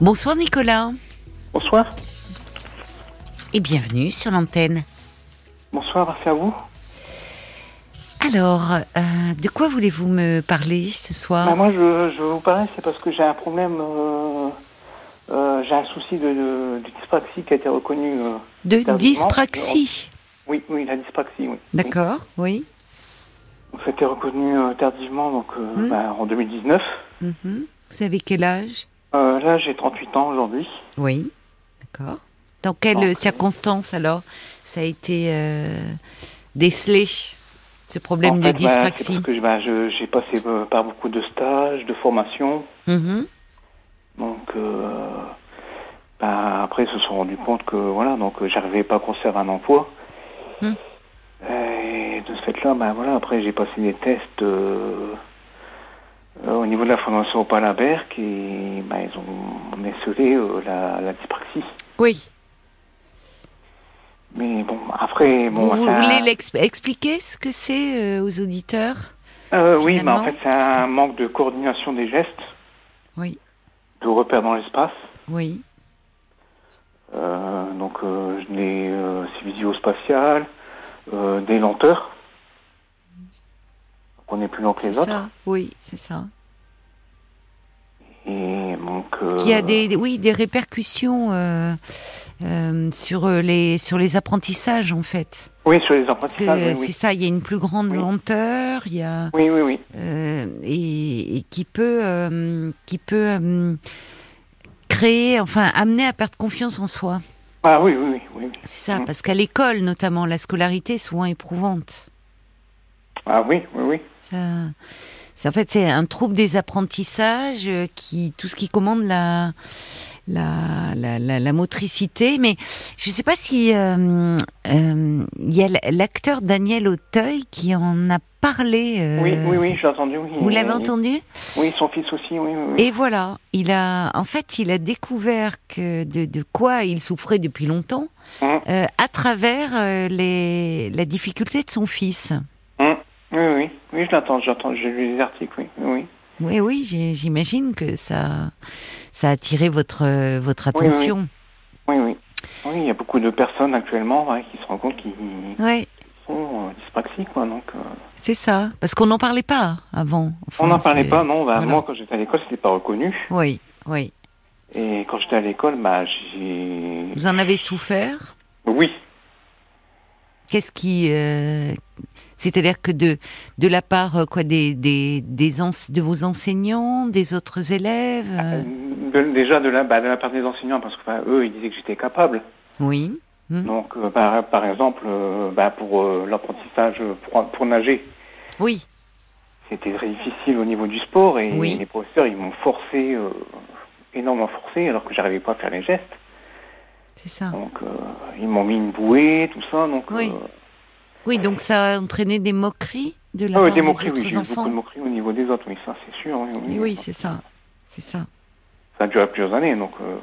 Bonsoir Nicolas Bonsoir. et bienvenue sur l'antenne. Bonsoir, merci à vous. Alors, euh, de quoi voulez-vous me parler ce soir? Bah, moi, je, je vous parler, c'est parce que j'ai un problème. euh, euh, j'ai un souci de, de, de dyspraxie qui a été reconnu. De dyspraxie? Oui, oui, la dyspraxie, oui. D'accord, oui. Donc, ça a été reconnu tardivement, donc Hmm. bah, en 2019. Mhm. Vous avez quel âge? Euh, là, j'ai 38 ans aujourd'hui. Oui. D'accord. Dans quelles Donc, euh, circonstances alors ça a été euh, décelé, ce problème en de fait, bah, c'est dyspraxie? parce que bah, je- j'ai passé euh, par beaucoup de stages, de formations. Mhm. Donc, euh, bah, après, ils se sont rendus compte que voilà, donc j'arrivais pas à conserver un emploi. Hmm. Et de ce fait-là, bah, voilà, après j'ai passé des tests au niveau de la formation au Palabert et bah, ils ont escelé euh, la, la dyspraxie. Oui. Mais bon, après, bon, vous ça- voulez l'ex- expliquer ce que c'est euh, aux auditeurs Euh, oui, mais en fait, c'est un que- manque de coordination des gestes, Oui. de repères dans l'espace. Oui. Euh, donc, euh, je n'ai euh, euh, des lenteurs. On est plus lent que les autres. ça. Oui, c'est ça. Et donc, euh, Qui a des, oui, des répercussions euh, euh, sur euh, les sur les apprentissages en fait. oui, sur les apprentissages, oui, c'est oui. ça, il y a une plus grande Oui. lenteur, il y a Oui, oui, oui. et, et qui peut qui peut créer, enfin amener à perdre confiance en soi. Ah oui, oui, oui. oui. C'est ça, Mm. parce qu'à l'école notamment, la scolarité est souvent éprouvante. Ah oui, oui, oui. Ça, en fait, c'est un trouble des apprentissages euh, qui, tout ce qui commande la, la, la, la, la motricité. Mais je ne sais pas si euh, euh, il y a l'acteur Daniel Auteuil qui en a parlé. euh, Oui, oui, oui, j'ai entendu. Oui. Vous l'avez entendu? Oui, son fils aussi, oui. Et voilà, il a, en fait, il a découvert que de, de quoi il souffrait depuis longtemps euh, à travers les, la difficulté de son fils. Oui, oui, oui, je l'entends, j'entends, j'ai lu les articles, oui, oui. Oui, oui, j'imagine que ça, ça a attiré votre, votre oui. attention. Oui, oui. Oui, il y a beaucoup de personnes actuellement ouais, qui se rendent compte qu'ils sont euh, dyspraxiques, quoi, donc... euh, c'est ça. Parce qu'on n'en parlait pas avant. Enfin, On n'en parlait pas, non. Bah, voilà. Moi, quand j'étais à l'école, c'était pas reconnu. Oui, oui. Et quand j'étais à l'école, bah, j'ai... Vous en avez souffert? Oui. Qu'est-ce qui. euh, C'est-à-dire que de, de la part euh, quoi, des, des, des de vos enseignants, des autres élèves euh, De- déjà de la, bah, de la part des enseignants, parce que bah, eux, ils disaient que j'étais capable. Oui. Hmm. Donc, euh, par, par exemple, bah, pour l'apprentissage pour, pour nager, Oui, c'était très difficile au niveau du sport. Et Oui. les professeurs, ils m'ont forcé, énormément forcé, alors que j'arrivais pas à faire les gestes. C'est ça. Donc, euh, ils m'ont mis une bouée, tout ça. Donc, Oui. euh, Oui, donc ça a entraîné des moqueries de la ah part des des moqueries, oui, autres j'ai eu beaucoup de moqueries au niveau des autres, oui, ça c'est sûr. Oui, oui. Oui, c'est ça. C'est ça. Ça a duré plusieurs années, donc euh,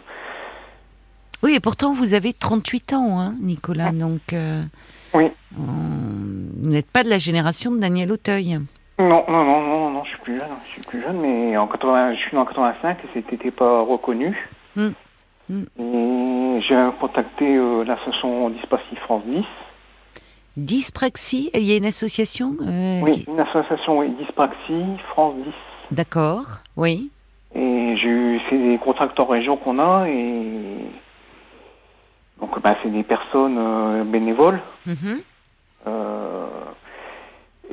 Oui, et pourtant vous avez 38 ans, hein, Nicolas. Donc, euh, Oui. on- vous n'êtes pas de la génération de Daniel Auteuil. non, non, non, non, non, je suis plus jeune, je suis plus jeune, mais en 80, je suis né en 85 et c'était pas reconnu. Mm. Mm. Et j'ai contacté euh, l'association Dyspraxie France 10. Dyspraxie, il y a une association euh, Oui, qui- une association oui, Dyspraxie France 10. D'accord, oui. Et j'ai eu, c'est des contracteurs région qu'on a et donc bah, c'est des personnes euh, bénévoles. Mhm.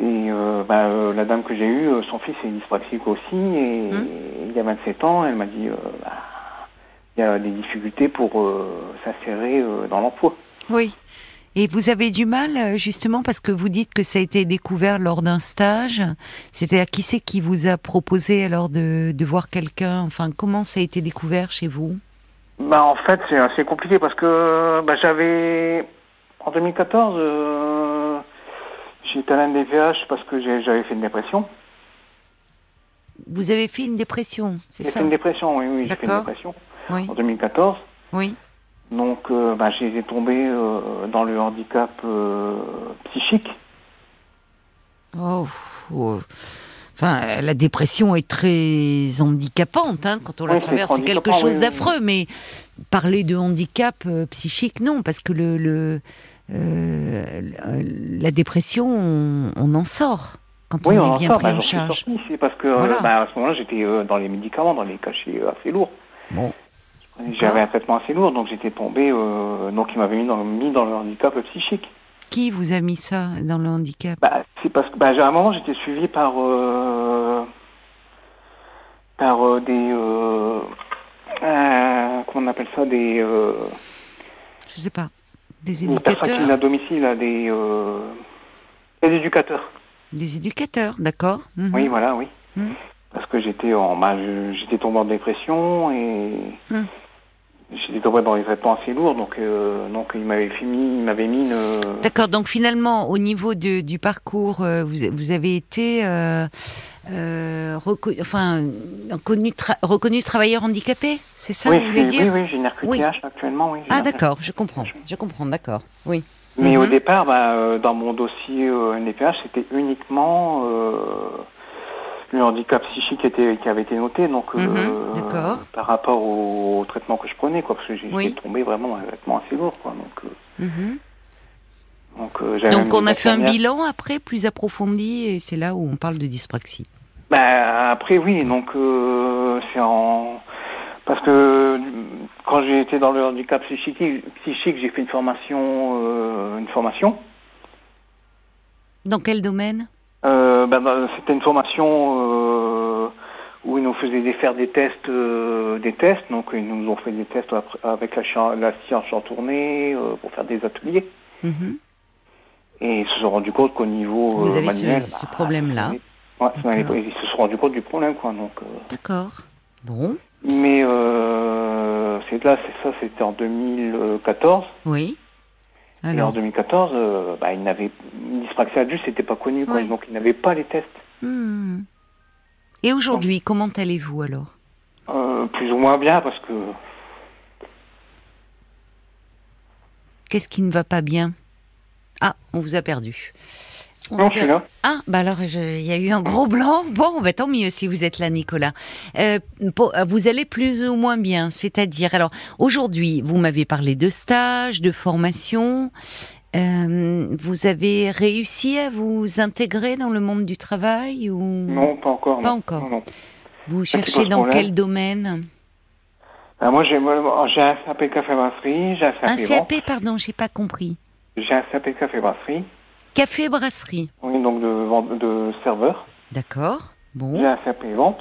Et euh, bah, euh, la dame que j'ai eue, son fils est dyspraxique aussi, et Hum. il y a 27 ans, elle m'a dit euh, bah, il y a des difficultés pour euh, s'insérer euh, dans l'emploi. Oui. Et vous avez du mal, euh, justement, parce que vous dites que ça a été découvert lors d'un stage. C'est-à-dire, qui c'est qui vous a proposé alors de, de voir quelqu'un? Enfin, comment ça a été découvert chez vous? Bah, en fait, c'est assez compliqué parce que bah, j'avais, en 2014, euh, j'étais à l'NDVH parce que j'ai- j'avais fait une dépression. Vous avez fait une dépression, c'est J'ai ça? fait une dépression, oui, oui, j'ai fait une dépression Oui, en 2014. oui. Donc, euh, bah, j'ai tombé euh, dans le handicap euh, psychique. Oh, oh. Enfin, la dépression est très handicapante hein, quand on la Oui, traverse. C'est quelque chose oui, d'affreux, mais parler de handicap euh, psychique, non, parce que le, le, euh, la dépression, on, on en sort quand on on est en bien sort. pris Bah, en charge. sorti, c'est parce que Voilà. bah, à ce moment-là, j'étais euh, dans les médicaments, dans les cachets assez lourds. Bon, J'avais un traitement assez lourd, donc j'étais tombé. euh, donc il m'avait mis dans, mis dans le handicap psychique. qui vous a mis ça dans le handicap? Bah, c'est parce que bah, à un moment j'étais suivi par euh, par euh, des comment on appelle ça des, Je sais pas. Des des personnes éducateurs à domicile, là, des des éducateurs. Des éducateurs, d'accord. mhm. Oui, voilà, oui. Mhm. Parce que j'étais en bah, j'étais tombé en dépression et Mhm. J'étais tombé dans les traitements assez lourds, donc donc donc il m'avait mis il m'avait mis une D'accord, donc finalement, au niveau de- du parcours, euh, vous, vous avez été euh, euh, reco- enfin, reconnu, tra- reconnu travailleur handicapé, c'est ça oui, que vous voulez dire oui, oui, j'ai une RQTH actuellement, oui. Ah d'accord, je comprends, je comprends, d'accord, oui. Mais au Mhm. départ, bah, euh, dans mon dossier euh, NDPH, c'était uniquement euh, le handicap psychique qui, était, qui avait été noté, donc euh, Mhm, d'accord. par rapport au, au traitement que je prenais, quoi, parce que Oui. j'étais tombé vraiment dans un traitement assez lourd, quoi. Donc, euh, Mhm. donc, euh, Donc on a fait un bilan après plus approfondi et c'est là où on parle de dyspraxie. Bah, après, oui, donc euh, c'est en. Parce que euh, quand j'ai été dans le handicap psychique, psychique j'ai fait une formation, euh, une formation. Dans quel domaine? Euh, ben, ben, c'était une formation euh, où ils nous faisaient faire des tests, euh, des tests. Donc ils nous ont fait des tests avec la, science en tournée pour faire des ateliers. Mhm. Et ils se sont rendus compte qu'au niveau Vous avez ce- manuel, ce bah, problème-là. Ouais, ils se sont rendus compte du problème, quoi. Donc, D'accord. Bon, mais c'est là, c'est ça, c'était en 2014. oui. Et en Alors, 2014, euh, bah, ils n'avaient dyspraxie adulte, c'était pas connu, quoi. Donc ils n'avaient pas les tests. hmm. Et aujourd'hui, comment allez-vous alors? Euh, plus ou moins bien, parce que Qu'est-ce qui ne va pas bien? Ah, on vous a perdu. On non, je suis là. Ah, bah alors il y a eu un gros blanc. Bon, bah tant mieux si vous êtes là, Nicolas. Euh, pour- euh, vous allez plus ou moins bien, c'est-à-dire alors aujourd'hui, vous m'avez parlé de stage, de formation. Euh, vous avez réussi à vous intégrer dans le monde du travail ou? Non, pas encore. Pas non. encore. Non, non. vous cherchez dans quel domaine? Ah, moi, j'ai j'ai un CAP café brasserie, j'ai un CAP Un CAP, pardon, j'ai pas compris. j'ai un CAP café brasserie, Café brasserie, oui, donc de, de serveur, d'accord. j'ai Bon, un CAP vente.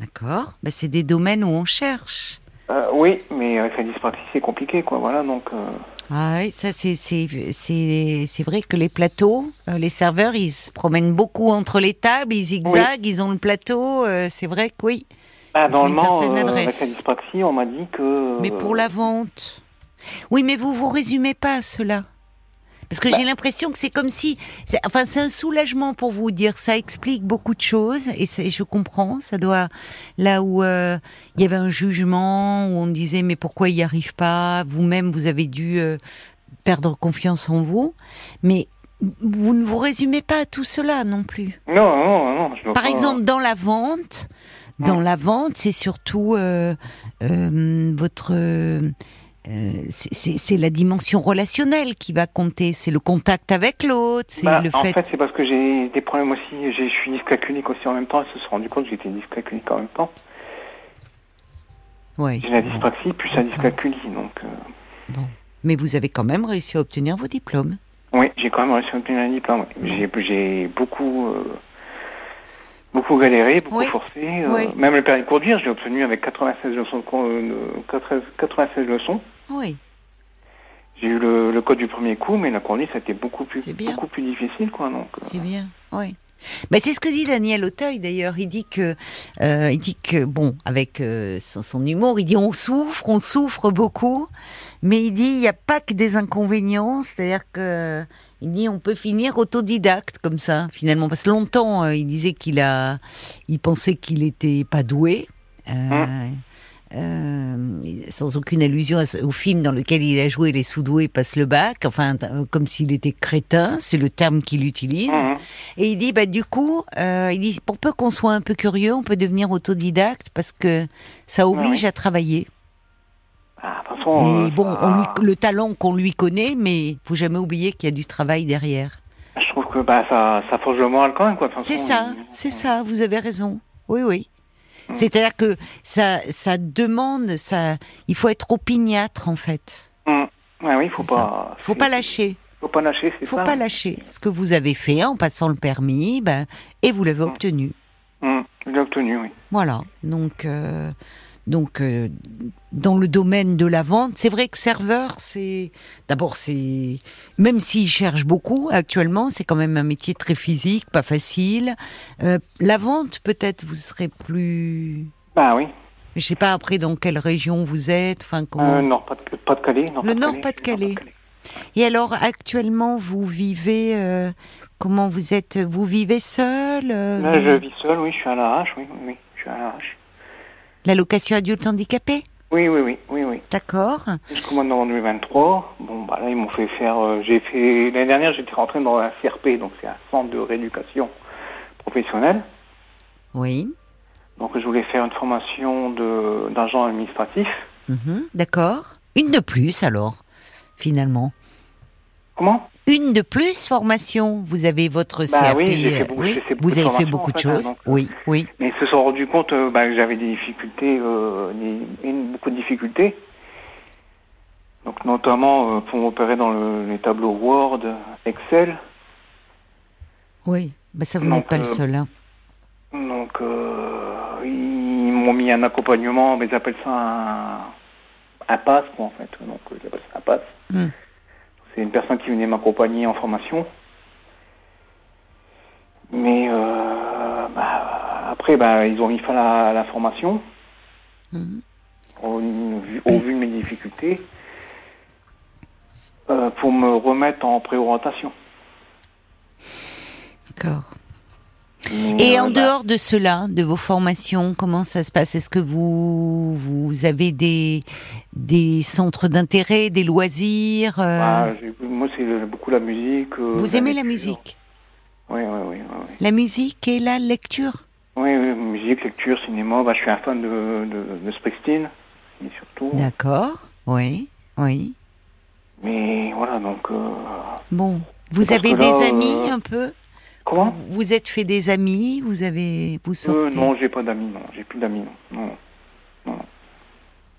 d'accord. Bah, c'est des domaines où on cherche. Euh, oui, mais avec la dyspraxie, c'est compliqué, quoi, voilà, donc... euh, Ah oui, ça c'est c'est c'est c'est vrai que les plateaux, euh, les serveurs, ils se promènent beaucoup entre les tables, ils zigzaguent, ils ont le plateau. euh, c'est vrai que oui. Ah, normalement, euh, avec la dyspraxie, on m'a dit que... Mais pour la vente, oui, mais vous vous résumez pas à cela. Parce que Bah. j'ai l'impression que c'est comme si, enfin, c'est un soulagement pour vous dire, ça explique beaucoup de choses et, je comprends. Ça doit là où euh, il y avait un jugement où on disait mais pourquoi il n'y arrive pas? Vous-même, vous avez dû euh, perdre confiance en vous, mais vous ne vous résumez pas à tout cela non plus. Non, non, non, je Par exemple, dans la vente, dans Ouais. la vente, c'est surtout euh, votre, euh, c'est- la dimension relationnelle qui va compter. C'est le contact avec l'autre, c'est Bah, le en fait. fait, c'est parce que j'ai des problèmes aussi, je suis dyscalculique aussi en même temps, ils se sont rendus compte que j'étais dyscalculique en même temps. Ouais. J'ai la dyspraxie plus la dyscalculie, donc... euh, Bon. Mais vous avez quand même réussi à obtenir vos diplômes. Oui, j'ai quand même réussi à obtenir un diplôme. j'ai beaucoup, euh, beaucoup galéré, beaucoup Oui. forcé. euh, Oui. Même le permis de conduire, je l'ai obtenu avec 96 leçons. De, con- euh, de- 96 96 leçons. Oui. J'ai eu le, le code du premier coup, mais la conduite, ça a été beaucoup plus, beaucoup plus difficile, quoi. Donc, euh, C'est bien, oui. C'est ce que dit Daniel Auteuil d'ailleurs. Il dit que, euh, dit que bon, avec euh, son, humour, il dit on souffre, on souffre beaucoup, mais il dit il n'y a pas que des inconvénients. C'est-à-dire que il dit on peut finir autodidacte comme ça finalement. Parce que longtemps euh, il disait qu'il a, il pensait qu'il était pas doué. Euh, euh, sans aucune allusion ce- au film dans lequel il a joué Les Sous-doués passent le bac, enfin, euh, comme s'il était crétin, c'est le terme qu'il utilise. Mhm. Et il dit, bah, du coup, euh, il dit, pour peu qu'on soit un peu curieux, on peut devenir autodidacte parce que ça oblige à travailler. Ah, façon, Et bon, ça- on lui- le talent qu'on lui connaît, mais faut jamais oublier qu'il y a du travail derrière. je trouve que bah, ça, ça forge le moral quand même. quoi. C'est ça, il- c'est ça, vous avez raison. Oui, oui. Mm. C'est-à-dire que ça, ça demande, ça, il faut être opiniâtre en fait. Mhm. Ouais, oui, faut pas. Faut pas lâcher. Faut pas lâcher, c'est Faut ça. pas lâcher. Ce que vous avez fait en passant le permis, ben, et vous l'avez Mm. obtenu. Je l'ai obtenu, oui. Voilà. Donc, euh, donc euh, dans le domaine de la vente, c'est vrai que serveur, c'est d'abord c'est même s'ils cherchent beaucoup actuellement, c'est quand même un métier très physique, pas facile. Euh, la vente, peut-être, vous serez plus. Bah oui. Je sais pas après dans quelle région vous êtes, enfin comment. Euh, Nord, pas de, pas de Calais. Le Nord, Pas-de-Calais. Et alors actuellement, vous vivez euh, comment vous êtes? Vous vivez seul Là, je vis seul, oui, je suis à l'arrache, oui, oui, oui, je suis à l'arrache. L'allocation adulte handicapé Oui, oui, oui, oui, oui. D'accord. Jusqu'au mois de novembre 2023, bon, bah là, ils m'ont fait faire. euh, j'ai fait l'année dernière, j'étais rentré dans un CRP, donc c'est un centre de rééducation professionnelle. Oui. Donc, je voulais faire une formation de d'agent administratif. Mhm, D'accord. Une de plus alors, finalement. Comment? Une de plus formation. Vous avez votre Bah CAP. oui, j'ai fait euh, beaucoup- oui. fait beaucoup Vous avez fait beaucoup en de fait, hein, choses. donc, oui, oui. Mais ils se sont rendus compte euh, bah, que j'avais des difficultés, euh, des- beaucoup de difficultés. Donc, notamment euh, pour m'opérer dans le- les tableaux Word, Excel. Oui. Bah, ça, vous n'êtes pas le euh, seul. hein. Donc, euh, ils m'ont mis un accompagnement, mais ils appellent ça un, un pass, quoi, en fait. Donc, euh, ils appellent ça un pass. Hmm. C'est une personne qui venait m'accompagner en formation. Mais euh, bah, après, bah, ils ont mis fin à la, la formation, Mhm. au, vu- au vu de mes difficultés, euh, pour me remettre en préorientation. D'accord. Mais, Et en dehors de cela, de vos formations, comment ça se passe? Est-ce que vous, vous avez des, des centres d'intérêt, des loisirs euh, bah, moi, c'est beaucoup la musique. euh, Vous aimez la musique? Oui, oui, oui. oui. La musique et la lecture? Oui, oui, musique, lecture, cinéma. Bah, je suis un fan de, de, de Springsteen, et surtout. D'accord. Oui, oui. Mais voilà, donc. euh, Bon. Vous avez des là, amis un peu? Comment Vous êtes fait des amis Vous avez vous euh, sortez Non, j'ai pas d'amis, non. J'ai plus d'amis, non. Non,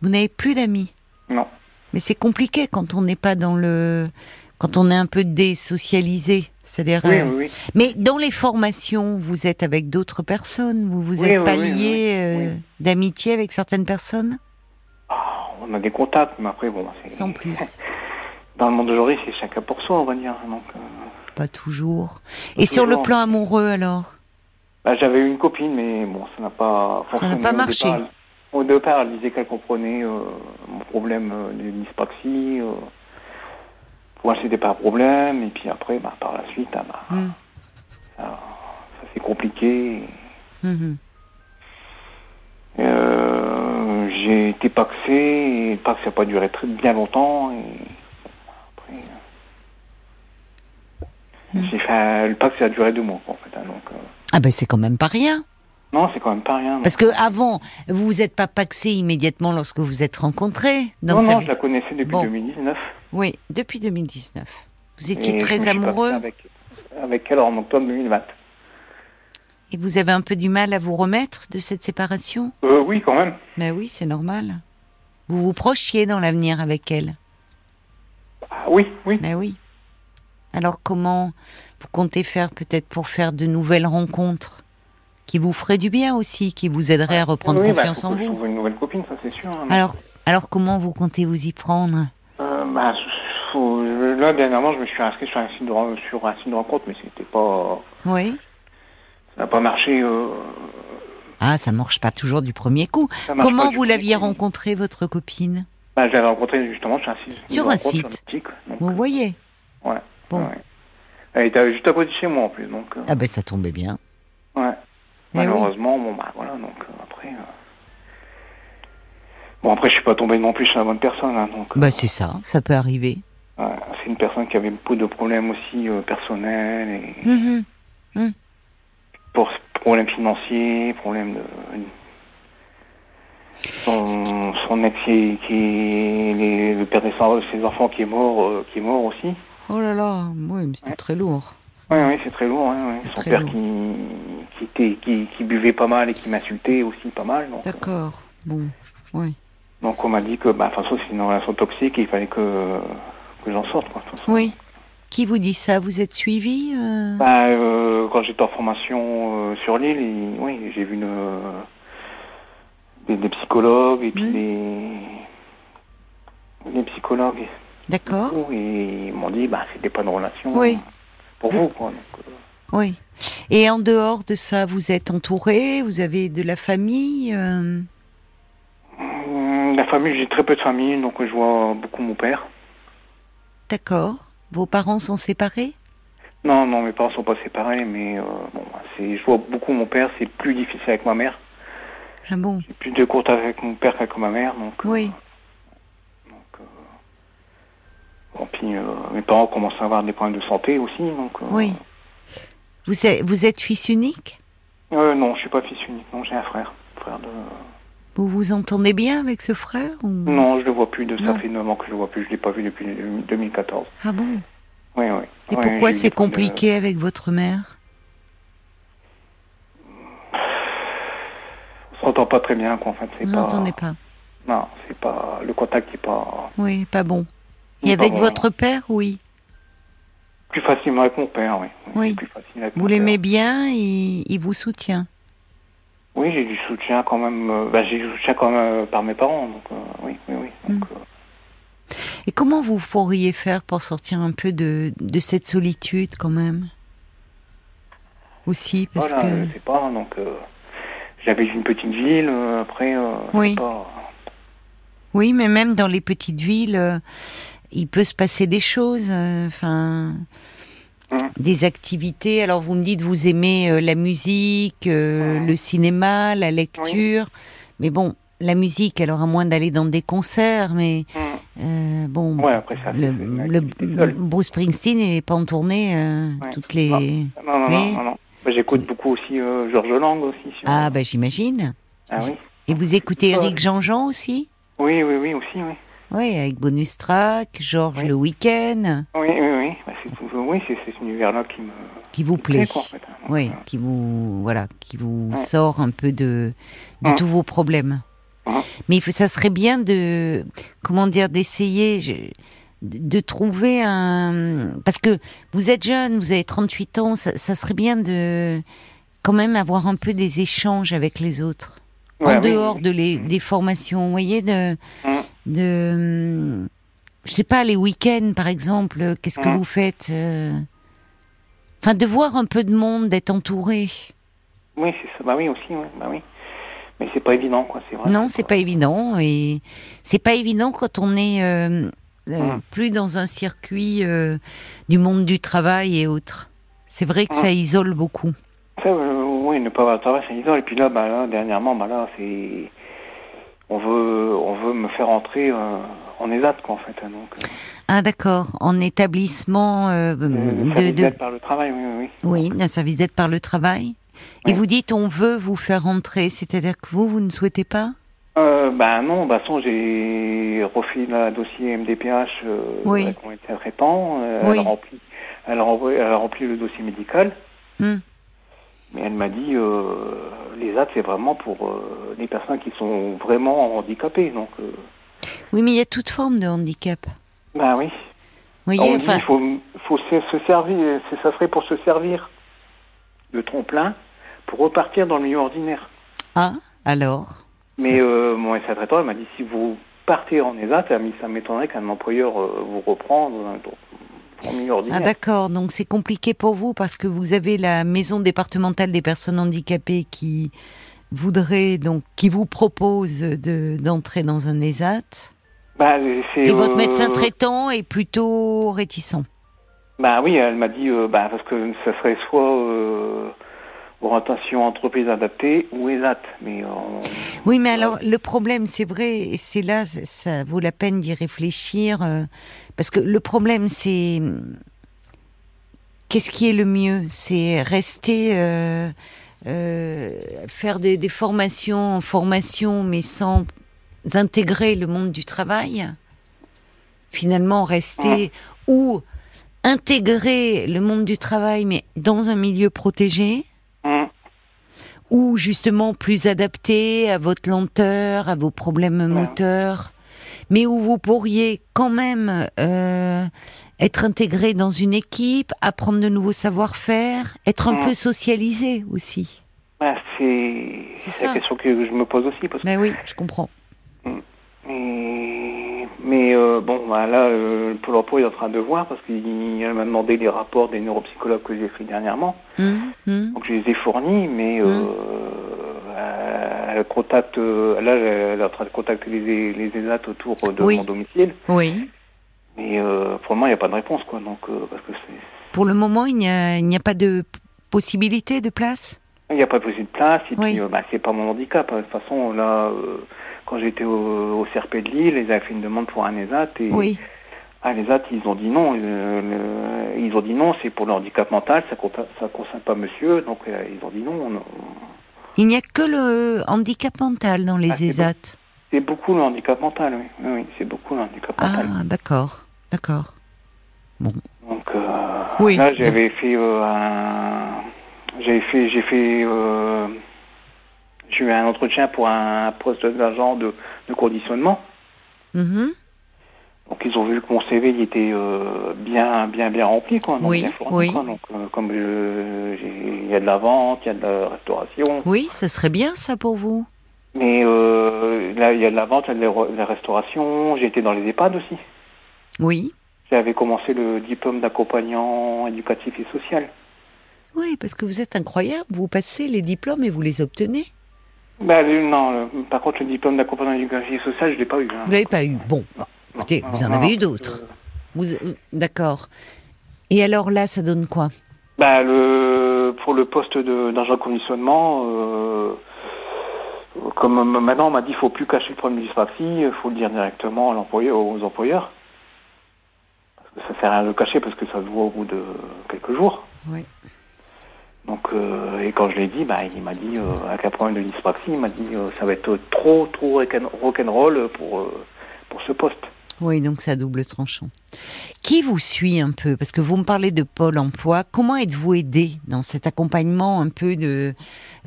Vous n'avez plus d'amis non. Mais c'est compliqué quand on n'est pas dans le quand on est un peu désocialisé. C'est-à-dire Oui, euh, oui, oui. Mais dans les formations, vous êtes avec d'autres personnes Vous vous êtes pas lié euh, d'amitié avec certaines personnes Ah, on a des contacts, mais après, bon. Sans plus. Dans le monde d'aujourd'hui, c'est chacun pour soi, on va dire. Donc, euh, Pas toujours. Pas Et sur le plan amoureux alors? Bah, j'avais une copine, mais bon, ça n'a pas Ça n'a pas marché. départ. Au départ, elle disait qu'elle comprenait euh, mon problème euh, de dyspraxie. Euh, pour elle, c'était pas un problème. Et puis après, bah, par la suite, ah, bah, Hmm. ça, ça s'est compliqué. Mhm. Euh, j'ai été paxé, et le pax n'a pas duré très bien longtemps. Et après, euh, j'ai fait un- le pax, ça a duré deux mois, en fait. hein, donc, euh, Ah ben c'est quand même pas rien. non, c'est quand même pas rien. Parce que avant, vous vous êtes pas paxé immédiatement lorsque vous êtes rencontrés. non, ça non, veut- je la connaissais depuis Bon. 2019. Oui, depuis 2019. Vous étiez très amoureux Avec, avec elle en octobre 2020. et vous avez un peu du mal à vous remettre de cette séparation? Euh, oui, quand même. Ben oui, c'est normal. Vous vous prochiez dans l'avenir avec elle. Ah, oui, oui. Ben oui. Alors comment vous comptez faire peut-être pour faire de nouvelles rencontres qui vous feraient du bien aussi, qui vous aideraient à reprendre oui, bah, confiance en vous une nouvelle copine, ça c'est sûr. hein. Alors, alors comment vous comptez vous y prendre? Euh, bah, faut- là, dernièrement, je me suis inscrit sur un site de, sur un site de rencontre, mais c'était pas. Oui. Ça n'a pas marché. euh, Ah, ça marche pas toujours du premier coup. Comment vous l'aviez coup. rencontrée, votre copine? Bah, je l'avais rencontrée justement sur un site. Sur un site. sur Vous voyez ouais, Bon. ouais. Elle était juste à côté de chez moi en plus, donc. euh, Ah ben ça tombait bien. ouais. Eh oui. Malheureusement, bon, bah voilà, donc euh, après. euh, Bon, après, je suis pas tombé non plus chez la bonne personne. Hein, donc, Bah c'est ça, ça peut arriver. c'est une personne qui avait beaucoup de problèmes aussi personnels et Mhm. pour problèmes financiers, problèmes de son, son ex qui, qui les- le père de ses enfants qui est mort, qui est mort aussi. Oh là là, oui, mais c'était très lourd. Oui, oui, c'est très lourd. hein, ouais. Son très père lourd. qui, qui, était, qui, qui buvait pas mal et qui m'insultait aussi pas mal. Donc, D'accord, bon, oui. donc on m'a dit que, bah, de toute façon, c'est une relation toxique et il fallait que, que j'en sorte. Quoi. Oui. Qui vous dit ça? Vous êtes suivi euh? Bah, euh, quand j'étais en formation euh, sur l'île, oui, j'ai vu une, des, des psychologues et puis des, des psychologues D'accord, et ils m'ont dit bah c'était pas une relation Oui. pour vous quoi. Donc, euh, oui. Et en dehors de ça, vous êtes entouré Vous avez de la famille euh? Hum, la famille, j'ai très peu de famille, donc je vois beaucoup mon père. D'accord. Vos parents sont séparés? Non, non, mes parents sont pas séparés, mais euh, bon, c'est, je vois beaucoup mon père. C'est plus difficile avec ma mère. Ah bon? J'ai plus de contact avec mon père qu'avec ma mère, donc. euh, Oui euh, bon, puis euh, mes parents commencent à avoir des problèmes de santé aussi, donc. euh, Oui. Vous êtes, vous êtes fils unique? Euh, non, je suis pas fils unique. Non, j'ai un frère. Frère de. Vous vous entendez bien avec ce frère ou... Non, je le vois plus. De ça fait 9 ans que je le vois plus. Je l'ai pas vu depuis 2014. Ah bon? Oui, oui. Et pourquoi c'est de- compliqué avec votre mère? On s'entend pas très bien, quoi. En fait, c'est Vous pas. n'entendez pas? Non, c'est pas. Le contact est pas. Oui, pas bon. Et avec votre père, oui. Plus facilement avec mon père, oui. Oui. C'est plus facile avec Vous l'aimez bien, il, il vous soutient. Oui, j'ai du soutien quand même. euh, bah, j'ai du soutien quand même euh, par mes parents, donc euh, oui, oui, oui. Donc, Mm. euh, Et comment vous pourriez faire pour sortir un peu de, de cette solitude quand même? Aussi, parce voilà, que... je sais pas. Donc, euh, j'avais une petite ville. après, je Oui. pas. Oui, mais même dans les petites villes, il peut se passer des choses, euh, enfin, des activités. Alors vous me dites vous aimez euh, la musique, euh, le cinéma, la lecture, mais bon, la musique, elle aura moins d'aller dans des concerts, mais bon, Ouais, après ça, le. Bruce Springsteen n'est pas en tournée Ouais. toutes les. Non, non, non, Oui. non, non. Bah, J'écoute beaucoup aussi Georges Lang aussi. sur- Ah bah j'imagine. Ah oui. Et vous écoutez. Eric Jean-Jean aussi? Oui, oui, oui, aussi, oui. Oui, avec Bonus Track, Georges Oui. le Week-end, Oui, oui, oui. Bah, oui, c'est cet univers-là qui me qui vous plaît, plaît. quoi, en fait. hein. Donc, Oui, euh, qui vous voilà, qui vous Ouais. sort un peu de de Ouais. tous vos problèmes. Ouais. Mais ça serait bien de comment dire d'essayer je- de, de trouver un parce que vous êtes jeune, vous avez 38 ans, ça, ça serait bien de quand même avoir un peu des échanges avec les autres ouais, en oui, dehors oui. de les, des formations, vous voyez de Mm. De je sais pas les week-ends par exemple, qu'est-ce que vous faites euh, Enfin, de voir un peu de monde, d'être entouré. Oui, c'est ça. Bah oui, aussi, oui. Bah oui. Mais c'est pas évident, quoi. C'est vrai. Non, c'est pas évident et c'est pas évident quand on est euh, euh, Mm. plus dans un circuit euh, du monde du travail et autres. C'est vrai que Mm. ça isole beaucoup. Ça, oui, ne pas avoir de travail, ça isole. Et puis là, bah là, dernièrement, bah là, c'est. On veut, on veut me faire entrer euh, en ESAT, quoi, en fait. hein, Donc, euh, Ah d'accord, en établissement euh, de, par le travail, oui, oui. oui, d'un service d'aide par le travail. Et vous dites on veut vous faire entrer, c'est-à-dire que vous vous ne souhaitez pas? Euh, bah non, bah son, j'ai refait le dossier MDPH Oui. avec mon médecin traitant. Oui. Elle, a rempli, elle, a elle rempli le dossier médical. Hmm. Mais elle m'a dit, euh, les AT, c'est vraiment pour euh, les personnes qui sont vraiment handicapées. Donc, euh, Oui, mais il y a toute forme de handicap. bah oui. Vous Alors, voyez, on dit, faut, faut se, se servir, ça serait pour se servir de tremplin pour repartir dans le milieu ordinaire. ah, alors? Mais euh, mon elle m'a dit, si vous partez en ESAT, ça m'étonnerait qu'un employeur vous reprend dans un Ah d'accord, donc c'est compliqué pour vous parce que vous avez la maison départementale des personnes handicapées qui voudrait donc qui vous propose de d'entrer dans un ESAT bah, c'est, et votre euh, médecin traitant est plutôt réticent. Bah oui, elle m'a dit, euh, bah, parce que ça serait soit euh, orientation entreprise adaptée ou ESAT. Mais oui, mais alors le problème, c'est vrai, et c'est là, ça vaut la peine d'y réfléchir, euh, parce que le problème, c'est qu'est-ce qui est le mieux? C'est rester, euh, euh, faire des, des, formations, formations, mais sans intégrer le monde du travail? Finalement, rester ou intégrer le monde du travail, mais dans un milieu protégé? Ou justement plus adapté à votre lenteur, à vos problèmes moteurs, mais où vous pourriez quand même euh, être intégré dans une équipe, apprendre de nouveaux savoir-faire, être un peu socialisé aussi. Bah, c'est la question que je me pose aussi. Parce ben oui, je comprends. Mais euh, bon, bah, là, euh, Pôle emploi est en train de voir parce qu'il m'a demandé les rapports des neuropsychologues que j'ai fait dernièrement. Mmh, mmh. Donc je les ai fournis, mais euh, mmh. elle contacte, là, elle est en train de contacter les, les ESAT autour de mon domicile. Oui. Mais pour le moment, il n'y a pas de réponse, quoi. Donc, parce que Pour le moment, il n'y a, a, pas de possibilité de place? Il n'y a pas de possibilité de place, et puis, bah, c'est pas mon handicap. De toute façon, là quand j'étais au, CRP de Lille, ils avaient fait une demande pour un ESAT et oui. à l'ESAT, ils ont dit non. ils ont dit non, c'est pour le handicap mental, ça ne concerne pas monsieur, donc euh, ils ont dit non. Il n'y a que le handicap mental dans les ah, ESAT. C'est beaucoup le handicap mental, oui. Oui, c'est beaucoup le handicap ah, mental. Ah, d'accord, d'accord. Bon. Donc euh, oui. là, j'avais fait euh, un, j'avais fait, j'ai fait j'ai eu un entretien pour un poste d'agent de, de, conditionnement. Mm-hmm. Donc ils ont vu que mon CV il était euh, bien bien bien rempli quoi, oui, oui. Donc euh, comme il y a de la vente, il y a de la restauration. Oui, ça serait bien ça pour vous. Mais euh, là il y a de la vente, il y a de la restauration. J'ai été dans les EHPAD aussi. Oui. J'avais commencé le diplôme d'accompagnant éducatif et social. Oui, parce que vous êtes incroyable. Vous passez les diplômes et vous les obtenez. Bah, non, par contre, le diplôme d'accompagnement d'éducation sociale, je ne l'ai pas eu. Hein. Vous l'avez pas eu Bon, écoutez, vous en avez eu d'autres. Vous... D'accord. Et alors là, ça donne quoi? Bah, le, Pour le poste d'agent de conditionnement, euh, comme maintenant on m'a dit qu'il ne faut plus cacher le problème de dyspraxie, il faut le dire directement à l'employeur, aux employeurs. Parce que ça ne sert à rien de le cacher parce que ça se voit au bout de quelques jours. Oui. Donc, euh, et quand je l'ai dit, bah, il m'a dit, euh, avec un problème de dyspraxie, il m'a dit, euh, ça va être trop, trop rock'n'roll pour, pour ce poste. Oui, donc ça double tranchant. Qui vous suit un peu? Parce que vous me parlez de Pôle Emploi. Comment êtes-vous aidé dans cet accompagnement un peu de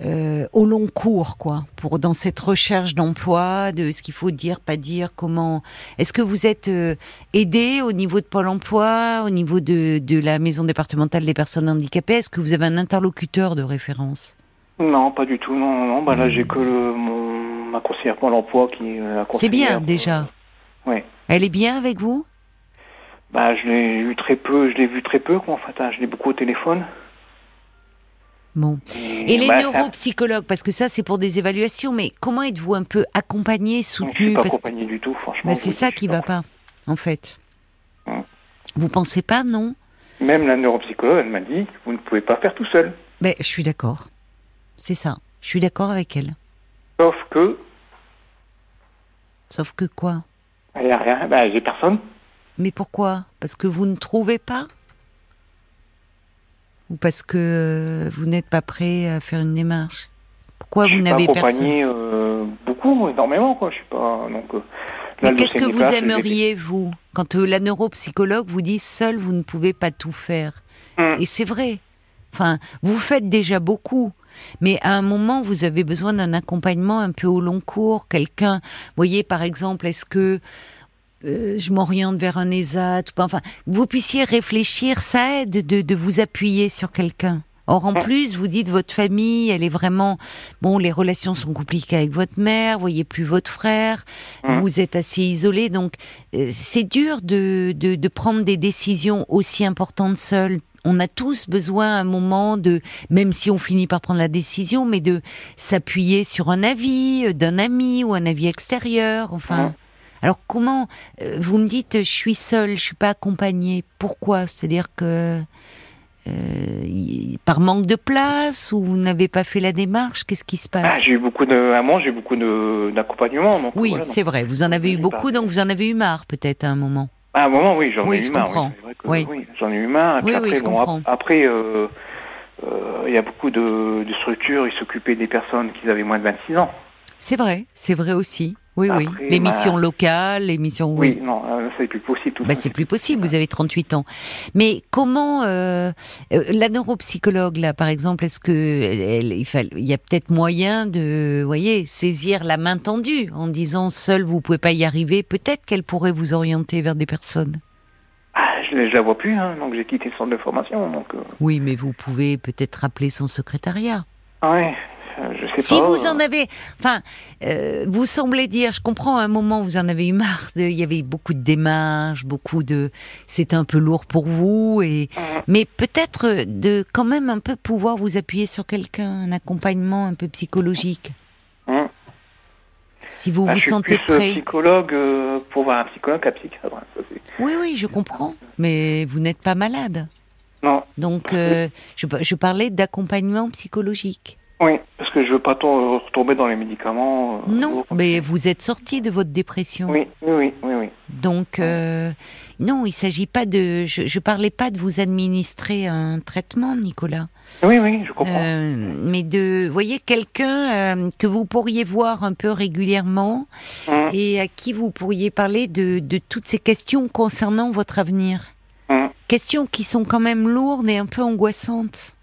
euh, au long cours, quoi, pour dans cette recherche d'emploi, de ce qu'il faut dire, pas dire, comment? Est-ce que vous êtes euh, aidé au niveau de Pôle Emploi, au niveau de, de la maison départementale des personnes handicapées? Est-ce que vous avez un interlocuteur de référence? Non, pas du tout. Non, non. Bah là, j'ai que le, mon, ma conseillère Pôle Emploi qui. C'est bien déjà. Oui. Elle est bien avec vous? Bah, je l'ai eu très peu, je l'ai vu très peu, quoi, en fait. Hein. je l'ai beaucoup au téléphone. Bon. Et, les bah, neuropsychologues, parce que ça, c'est pour des évaluations, mais comment êtes-vous un peu accompagné, soutenu Je suis pas accompagné du tout, franchement. Bah, c'est ça qui va pas, en fait. Hum. Vous pensez pas, non? Même la neuropsychologue, elle m'a dit, vous ne pouvez pas faire tout seul. Ben, je suis d'accord. C'est ça. Je suis d'accord avec elle. Sauf que. Sauf que quoi? Il n'y a rien, ben, j'ai personne. Mais pourquoi? Parce que vous ne trouvez pas? Ou parce que euh, vous n'êtes pas prêt à faire une démarche? Pourquoi vous n'avez personne? euh, beaucoup, énormément, quoi. Je suis pas. Donc, euh, Mais qu'est-ce que vous aimeriez, vous? Quand la neuropsychologue vous dit seul, vous ne pouvez pas tout faire. Hum. Et c'est vrai. Enfin, vous faites déjà beaucoup. Mais à un moment, vous avez besoin d'un accompagnement un peu au long cours, quelqu'un, voyez par exemple, est-ce que euh, je m'oriente vers un ESAT, ou pas, enfin, vous puissiez réfléchir, ça aide de, de vous appuyer sur quelqu'un. Or, en plus, vous dites votre famille, elle est vraiment bon. Les relations sont compliquées avec votre mère, vous voyez plus votre frère, vous êtes assez isolé, donc euh, c'est dur de, de, de prendre des décisions aussi importantes seul on a tous besoin à un moment de, même si on finit par prendre la décision, mais de s'appuyer sur un avis euh, d'un ami ou un avis extérieur. Enfin, alors comment euh, vous me dites je suis seule, je suis pas accompagnée. Pourquoi? C'est-à-dire que euh, par manque de place ou vous n'avez pas fait la démarche? Qu'est-ce qui se passe? Ah, J'ai eu beaucoup de, à moi, j'ai eu beaucoup d'accompagnement. Oui, c'est vrai. Vous en avez eu beaucoup, donc vous en avez eu marre peut-être à un moment. À un moment, oui, j'en ai eu marre. Oui, j'en ai eu marre. après, bon, après, euh, euh, il y a beaucoup de, de structures, ils s'occupaient des personnes qui avaient moins de 26 ans. C'est vrai, c'est vrai aussi. Oui, oui. L'émission bah, locale, l'émission. Oui, non, euh, c'est plus possible. Bah, c'est plus possible. Vous avez 38 ans. Mais comment euh, euh, la neuropsychologue là, par exemple, est-ce que il, il y a peut-être moyen de, voyez, saisir la main tendue en disant seul vous pouvez pas y arriver. Peut-être qu'elle pourrait vous orienter vers des personnes. Ah, je, ne la vois plus, hein, donc j'ai quitté le centre de formation. Donc. Oui, mais vous pouvez peut-être rappeler son secrétariat. Ah si vous en avez, enfin, euh, vous semblez dire, je comprends, à un moment vous en avez eu marre, il y avait beaucoup de démarches, beaucoup de, c'est un peu lourd pour vous, et mais peut-être de quand même un peu pouvoir vous appuyer sur quelqu'un, un accompagnement un peu psychologique. Hum. Si vous bah, vous sentez plus euh, prêt. psychologue euh, pour voir un psychologue qu'un psychiatre. Hein, oui, oui, je comprends, mais vous n'êtes pas malade. Non. Donc, je, je parlais d'accompagnement psychologique. Oui, parce que je veux pas retomber dans les médicaments. Euh, non, mais vous êtes sorti de votre dépression. Oui, oui, oui, oui. Donc euh, non, il s'agit pas de. Je, je parlais pas de vous administrer un traitement, Nicolas. Oui, oui, je comprends. Euh, mais de, voyez, quelqu'un que vous pourriez voir un peu régulièrement hum. et à qui vous pourriez parler de, de toutes ces questions concernant votre avenir. Hum. Questions qui sont quand même lourdes et un peu angoissantes.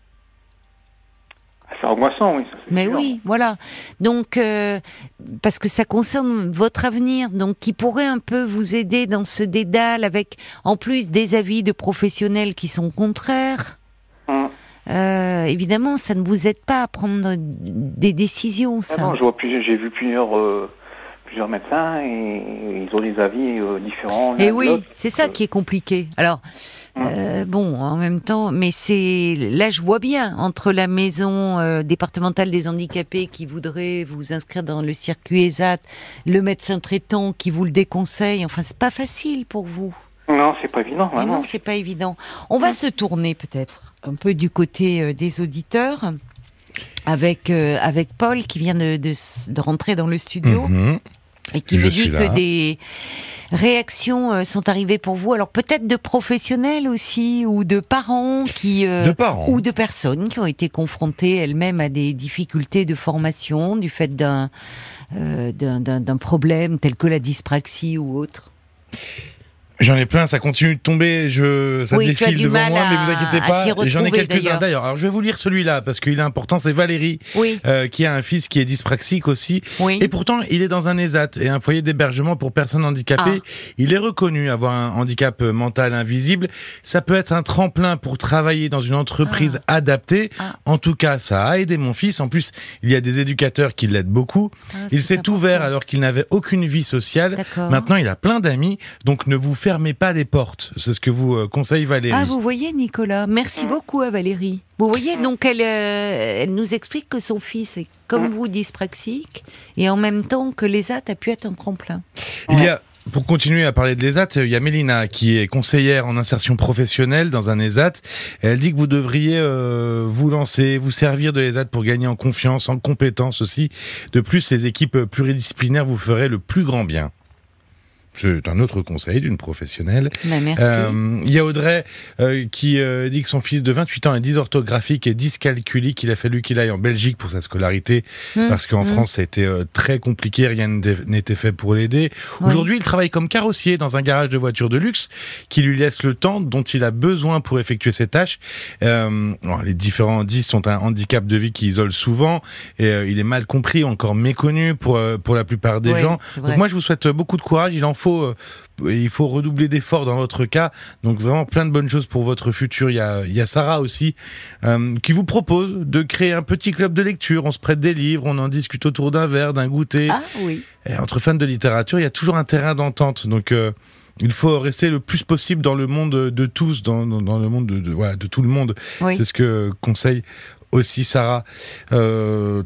C'est angoissant, oui. Mais oui, voilà. Donc, euh, parce que ça concerne votre avenir, donc qui pourrait un peu vous aider dans ce dédale avec, en plus, des avis de professionnels qui sont contraires. Hum. Euh, évidemment, ça ne vous aide pas à prendre des décisions, ça. Ah non, je vois j'ai vu plusieurs, euh, plusieurs médecins et ils ont des avis différents. Et oui, c'est ça qui est compliqué. Alors, euh, bon, en même temps, mais c'est là je vois bien entre la maison euh, départementale des handicapés qui voudrait vous inscrire dans le circuit ESAT, le médecin traitant qui vous le déconseille. Enfin, c'est pas facile pour vous. Non, c'est pas évident. non, c'est pas évident. On va se tourner peut-être un peu du côté euh, des auditeurs avec avec Paul qui vient de, de, rentrer dans le studio. Mhm. Et qui me dit que des réactions euh, sont arrivées pour vous. Alors peut-être de professionnels aussi, ou de parents qui, euh, ou de personnes qui ont été confrontées elles-mêmes à des difficultés de formation du fait d'un euh, d'un problème tel que la dyspraxie ou autre. J'en ai plein, ça continue de tomber, je, ça défile devant moi, mais vous inquiétez pas. J'en ai quelques-uns d'ailleurs. Alors je vais vous lire celui-là parce qu'il est important. C'est Valérie, euh, qui a un fils qui est dyspraxique aussi, et pourtant il est dans un ESAT et un foyer d'hébergement pour personnes handicapées. Ah. Il est reconnu avoir un handicap mental invisible. Ça peut être un tremplin pour travailler dans une entreprise ah. adaptée. Ah. En tout cas, ça a aidé mon fils. En plus, il y a des éducateurs qui l'aident beaucoup. il s'est ouvert alors qu'il n'avait aucune vie sociale. Maintenant, il a plein d'amis, donc ne vous faites fermez pas les portes. C'est ce que vous euh, conseille Valérie. Ah, vous voyez, Nicolas. Merci beaucoup à Valérie. Vous voyez, donc elle, euh, elle nous explique que son fils est comme vous dyspraxique et en même temps que l'ESAT a pu être un tremplin. Il y a pour continuer à parler de l'ESAT, il y a Mélina qui est conseillère en insertion professionnelle dans un ESAT. Elle dit que vous devriez euh, vous lancer, vous servir de l'ESAT pour gagner en confiance, en compétences aussi. De plus, les équipes pluridisciplinaires vous feraient le plus grand bien. C'est un autre conseil d'une professionnelle. Bah, merci. Euh, il y a Audrey euh, qui euh, dit que son fils de 28 ans est dysorthographique et dyscalculique. Il a fallu qu'il aille en Belgique pour sa scolarité mmh. parce qu'en mmh. France, ça a été très compliqué. Rien n'était fait pour l'aider. Aujourd'hui, il travaille comme carrossier dans un garage de voitures de luxe qui lui laisse le temps dont il a besoin pour effectuer ses tâches. les différents dys sont un handicap de vie qui isole souvent et il est mal compris, encore méconnu pour, pour la plupart des gens. Donc moi, je vous souhaite beaucoup de courage. Il en faut euh, il faut redoubler d'efforts dans votre cas. Donc vraiment plein de bonnes choses pour votre futur. Il y a, il y a Sarah aussi euh, qui vous propose de créer un petit club de lecture. On se prête des livres, on en discute autour d'un verre, d'un goûter. Ah oui. Et entre fans de littérature, il y a toujours un terrain d'entente. Donc euh, il faut rester le plus possible dans le monde de tous, dans, dans, le monde de, de, voilà, de tout le monde. C'est ce que conseille aussi, Sarah. Euh,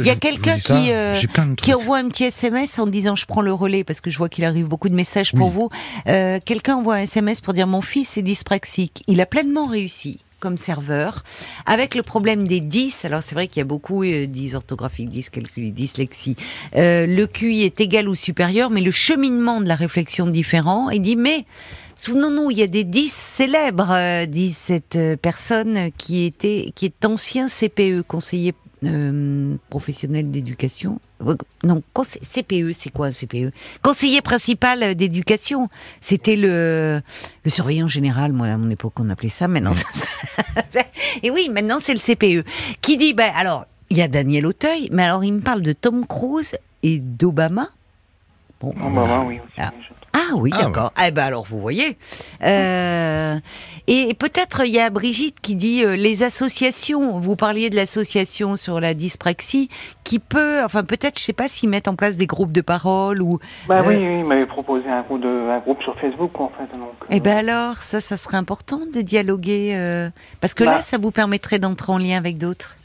il y a quelqu'un qui, euh, qui envoie un petit SMS en disant je prends le relais parce que je vois qu'il arrive beaucoup de messages pour vous. Euh, quelqu'un envoie un SMS pour dire mon fils est dyspraxique. Il a pleinement réussi comme serveur, avec le problème des 10. Alors c'est vrai qu'il y a beaucoup euh, 10 orthographiques, 10 calculs, dyslexie. Euh, le QI est égal ou supérieur, mais le cheminement de la réflexion différent. Il dit mais Souvenons-nous, il y a des 10 célèbres, euh, dit cette euh, personne qui était qui est ancien CPE, conseiller euh, professionnel d'éducation. Non, CPE, c'est quoi un CPE Conseiller principal d'éducation. C'était le, le surveillant général, moi à mon époque on appelait ça, maintenant ça- ça- Et oui, maintenant c'est le CPE. Qui dit, ben alors, il y a Daniel Auteuil, mais alors il me parle de Tom Cruise et d'Obama. Bon, bah, oui. aussi, Ah. Ah oui, Ah, d'accord. Eh ben alors vous voyez. Euh, et peut-être il y a Brigitte qui dit euh, les associations. Vous parliez de l'association sur la dyspraxie qui peut, enfin peut-être, je sais pas s'ils mettent en place des groupes de parole ou. Bah Euh, oui, oui, il m'avait proposé un groupe, de, un groupe sur Facebook, quoi, en fait. Donc, Eh ben alors, ça, ça serait important de dialoguer euh, parce que là, Bah. ça vous permettrait d'entrer en lien avec d'autres.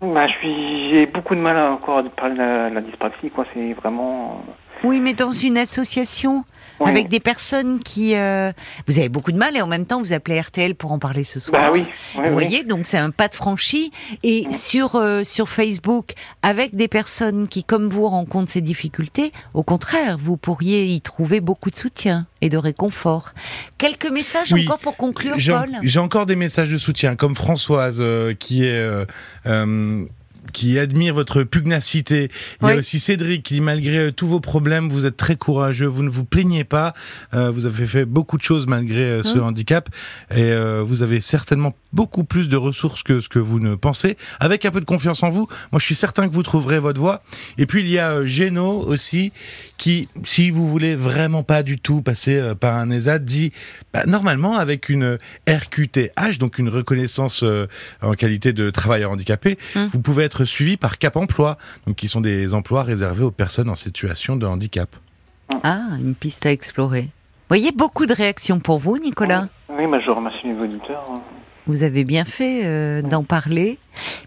bah, je suis, j'ai beaucoup de mal à encore de parler de la, la dyspraxie, quoi. C'est vraiment. Oui, mais dans une association euh, ouais. avec des personnes qui, euh, vous avez beaucoup de mal et en même temps vous appelez RTL pour en parler ce soir. Bah oui. Vous oui. voyez, donc c'est un pas de franchi. Et sur euh, sur Facebook, avec des personnes qui, comme vous, rencontrent ces difficultés, au contraire, vous pourriez y trouver beaucoup de soutien et de réconfort. Quelques messages Oui. encore pour conclure, Paul? j'ai encore des messages de soutien, comme Françoise euh, qui est euh, euh, qui admire votre pugnacité. Il y a aussi Cédric qui dit malgré euh, tous vos problèmes, vous êtes très courageux, vous ne vous plaignez pas, euh, vous avez fait beaucoup de choses malgré euh, ce Hum. handicap et euh, vous avez certainement beaucoup plus de ressources que ce que vous ne pensez. Avec un peu de confiance en vous, moi je suis certain que vous trouverez votre voie. Et puis il y a Géno aussi qui, si vous voulez vraiment pas du tout passer par un ESAT, dit bah, normalement avec une RQTH, donc une reconnaissance en qualité de travailleur handicapé, Hum. vous pouvez être suivi par Cap Emploi, donc qui sont des emplois réservés aux personnes en situation de handicap. Ah, une piste à explorer. Vous voyez, beaucoup de réactions pour vous, Nicolas. Oui, bah, je remercie les auditeurs. Vous avez bien fait euh, d'en parler.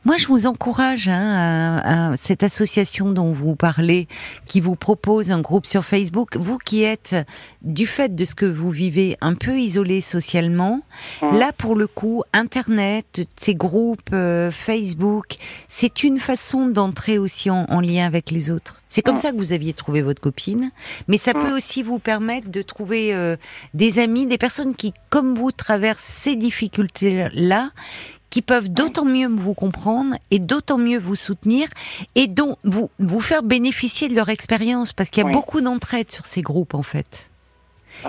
Moi, je vous encourage hein, à, à cette association dont vous parlez, qui vous propose un groupe sur Facebook. Vous qui êtes, du fait de ce que vous vivez, un peu isolé socialement, là, pour le coup, Internet, ces groupes euh, Facebook, c'est une façon d'entrer aussi en, en lien avec les autres. C'est comme Mhm. ça que vous aviez trouvé votre copine, mais ça Mhm. peut aussi vous permettre de trouver euh, des amis, des personnes qui, comme vous, traversent ces difficultés-là, qui peuvent d'autant mieux vous comprendre et d'autant mieux vous soutenir et dont vous vous faire bénéficier de leur expérience parce qu'il y a Oui. beaucoup d'entraide sur ces groupes en fait.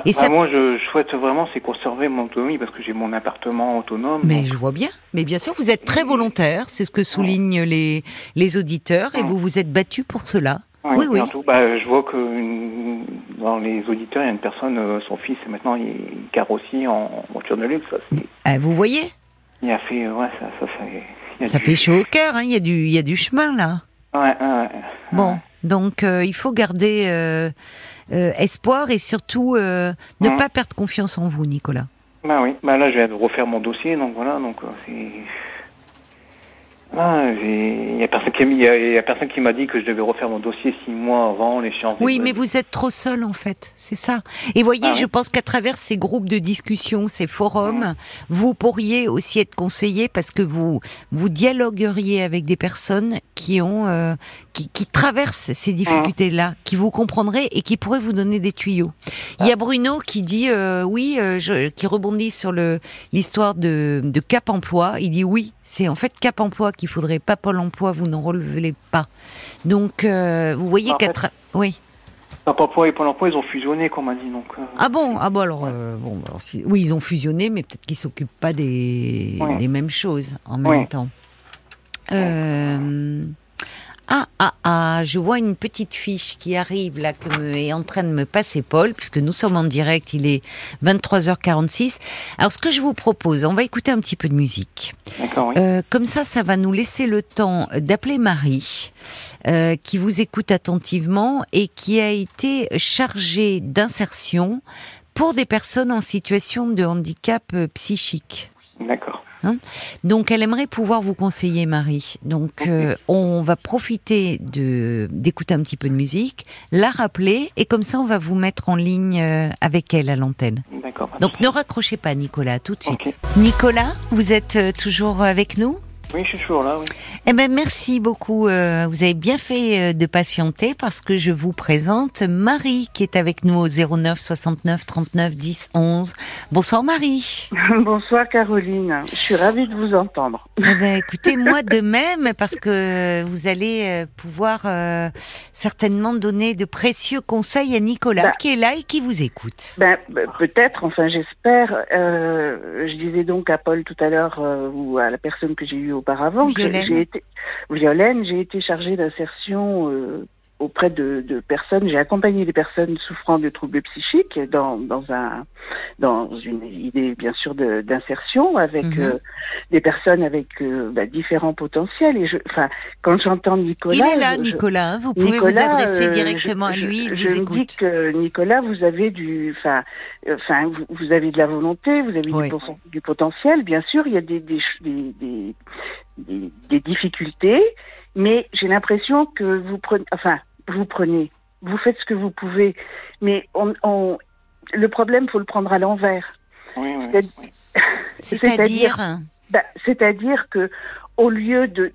Et Et ça- Moi, je, je souhaite vraiment, c'est conserver mon autonomie parce que j'ai mon appartement autonome. Mais donc- je vois bien. Mais bien sûr, vous êtes très volontaire, c'est ce que soulignent les les auditeurs et vous vous êtes battu pour cela. Oui, Oui, oui. Surtout, bah, je vois que une- dans les auditeurs, il y a une personne, euh, son fils, maintenant, il carrossie en voiture de luxe. Ah, vous voyez, il a fait, ouais, ça, ça, ça, il y a ça du- fait chaud au cœur. hein, Il y a du il y a du chemin là. Ouais, ouais. Bon, donc euh, il faut garder euh, espoir et surtout ne Mhm. pas perdre confiance en vous, Nicolas. Bah oui, bah là, je de refaire mon dossier, donc voilà, donc c'est. Ah, il y a personne qui m'a- il y a, il y a personne qui m'a dit que je devais refaire mon dossier six mois avant l'échéance. Oui, mais vous êtes trop seul en fait, c'est ça. Et voyez, Ah oui. je pense qu'à travers ces groupes de discussion, ces forums, vous pourriez aussi être conseillé parce que vous vous dialogueriez avec des personnes qui ont euh, qui, qui traversent ces difficultés-là, qui vous comprendraient et qui pourraient vous donner des tuyaux. Il y a Bruno qui dit euh, oui, euh, je, qui rebondit sur le l'histoire de, de Cap Emploi. Il dit oui, c'est en fait Cap Emploi qu'il faudrait, pas Pôle Emploi. Vous n'en relevez pas. Donc euh, vous voyez qu'à tra- oui. Pôle emploi et Pôle emploi, ils ont fusionné, comme on m'a dit, donc. euh, Ah bon? Ah bon alors, euh, bon, alors si- oui ils ont fusionné mais peut-être qu'ils s'occupent pas des, Ouais. des mêmes choses en même Ouais. temps. Euh, Ah ah ah, je vois une petite fiche qui arrive là que me est en train de me passer Paul puisque nous sommes en direct, il est 23h46. Alors ce que je vous propose, on va écouter un petit peu de musique. D'accord, oui. Euh, comme ça, ça va nous laisser le temps d'appeler Marie, euh, qui vous écoute attentivement et qui a été chargée d'insertion pour des personnes en situation de handicap euh, psychique. D'accord. Donc, elle aimerait pouvoir vous conseiller, Marie. Donc, euh, on va profiter de d'écouter un petit peu de musique, la rappeler, et comme ça, on va vous mettre en ligne euh, avec elle à l'antenne. D'accord. D'accord. Donc ne raccrochez pas, Nicolas, tout de suite. Nicolas, vous êtes euh, toujours avec nous? Oui, je suis toujours là, oui. Eh ben, merci beaucoup. Euh, vous avez bien fait euh, de patienter parce que je vous présente Marie qui est avec nous au 09 69 39 10 11. Bonsoir Marie. Bonsoir Caroline. Je suis ravie de vous entendre. Eh ben, écoutez, moi de même parce que vous allez euh, pouvoir certainement donner de précieux conseils à Nicolas bah. qui est là et qui vous écoute. Ben, ben peut-être, enfin j'espère. je disais donc à Paul tout à l'heure ou à la personne que j'ai eue au auparavant. J'ai été Violaine, j'ai été chargée d'insertion euh, auprès de, personnes. J'ai accompagné des personnes souffrant de troubles psychiques dans, dans un dans une idée bien sûr d'insertion avec mhm. euh, des personnes avec euh, bah, différents potentiels. Et je, enfin, quand j'entends Nicolas, il est là, Nicolas. Hein, vous pouvez vous adresser directement à lui. Je, je, dis que Nicolas, vous avez du, enfin, enfin, vous, avez de la volonté, vous avez du, potentiel. Bien sûr, il y a des, des, des, des difficultés mais j'ai l'impression que vous prenez, enfin, vous prenez, vous faites ce que vous pouvez, mais on, on le problème, faut le prendre à l'envers. Oui, oui, C'est-à-dire bah, C'est-à-dire que au lieu de,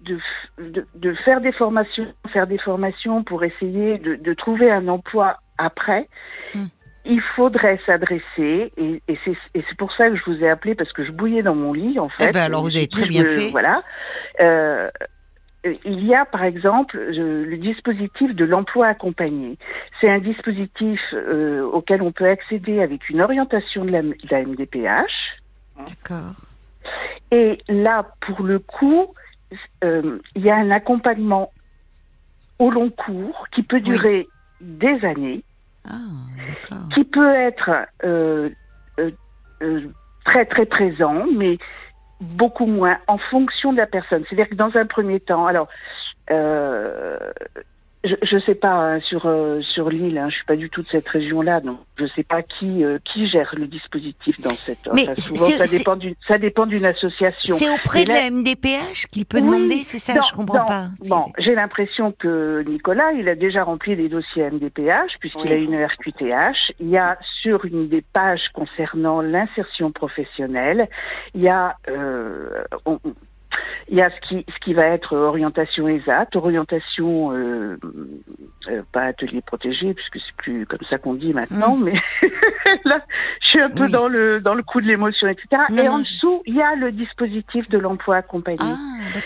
de, de, faire des formations, faire des formations pour essayer de, de trouver un emploi après, hmm. il faudrait s'adresser, et, et c'est pour ça que je vous ai appelé, parce que je bouillais dans mon lit, en eh fait. ben alors vous avez très bien fait. Voilà. Euh, il y a par exemple le dispositif de l'emploi accompagné. C'est un dispositif euh, auquel on peut accéder avec une orientation de la, MDPH. D'accord. Et là, pour le coup, euh, il y a un accompagnement au long cours qui peut durer des années, ah, qui peut être très très présent, mais beaucoup moins en fonction de la personne. C'est-à-dire que dans un premier temps, alors euh, je ne sais pas hein, sur euh, sur l'île, hein, je suis pas du tout de cette région-là, donc je sais pas qui euh, qui gère le dispositif dans cette. Mais souvent, ça dépend d'une ça dépend d'une association. C'est auprès de la MDPH qu'il peut demander, c'est ça, je comprends pas. Bon, j'ai l'impression que Nicolas, il a déjà rempli des dossiers MDPH puisqu'il a une RQTH. Il y a sur une des pages concernant l'insertion professionnelle, il y a euh, il y a ce qui, ce qui va être orientation ESAT, orientation, euh, euh, pas atelier protégé, puisque c'est plus comme ça qu'on dit maintenant, mm. mais là, je suis un peu dans le dans le coup de l'émotion, etc. et en dessous, il y a le dispositif de l'emploi accompagné.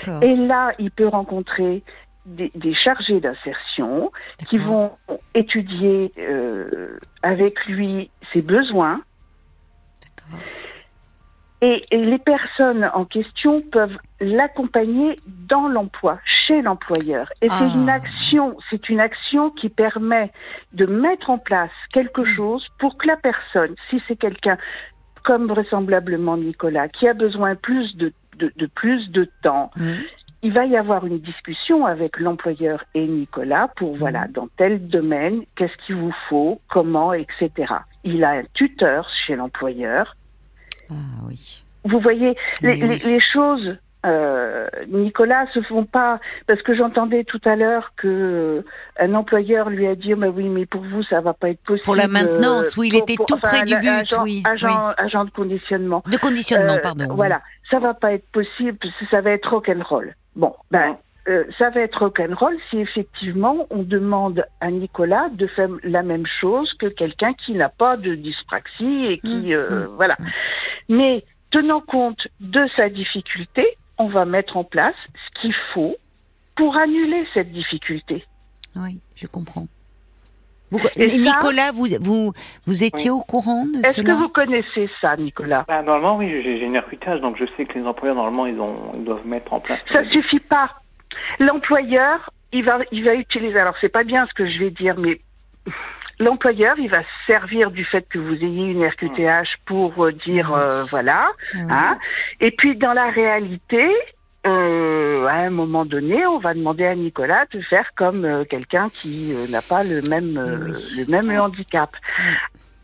Ah, et là, il peut rencontrer des, des chargés d'insertion qui vont étudier euh, avec lui ses besoins. Et, les personnes en question peuvent l'accompagner dans l'emploi, chez l'employeur. Et c'est une ah. action, c'est une action qui permet de mettre en place quelque hmm. chose pour que la personne, si c'est quelqu'un comme vraisemblablement Nicolas, qui a besoin plus de, de, plus de temps, hmm. il va y avoir une discussion avec l'employeur et Nicolas pour, hmm. voilà, dans tel domaine, qu'est-ce qu'il vous faut, comment, etc. Il a un tuteur chez l'employeur ah oui. Vous voyez, les, choses, euh, Nicolas, se font pas parce que j'entendais tout à l'heure que euh, un employeur lui a dit, mais oui, mais pour vous, ça va pas être possible. Pour la maintenance, oui, il était tout près du but, agent, oui, agent, de conditionnement. De conditionnement, euh, pardon. Voilà, ça va pas être possible, parce que ça va être rock'n'roll. Bon, ben. Euh, ça va être rock'n'roll si effectivement on demande à Nicolas de faire la même chose que quelqu'un qui n'a pas de dyspraxie et qui mmh, voilà. Mmh. Mais tenant compte de sa difficulté, on va mettre en place ce qu'il faut pour annuler cette difficulté. Oui, je comprends. Nicolas, vous, vous, vous étiez au courant de Est-ce que vous connaissez ça, Nicolas? Bah, Normalement, oui, j'ai une recrutage, donc je sais que les employeurs, normalement, ils, ont, ils doivent mettre en place. Ça ne suffit pas. L'employeur, il va, il va utiliser, alors c'est pas bien ce que je vais dire, mais l'employeur, il va servir du fait que vous ayez une RQTH pour euh, dire euh, voilà. Hein. Et puis dans la réalité, euh, à un moment donné, on va demander à Nicolas de faire comme quelqu'un qui n'a pas le même le même handicap.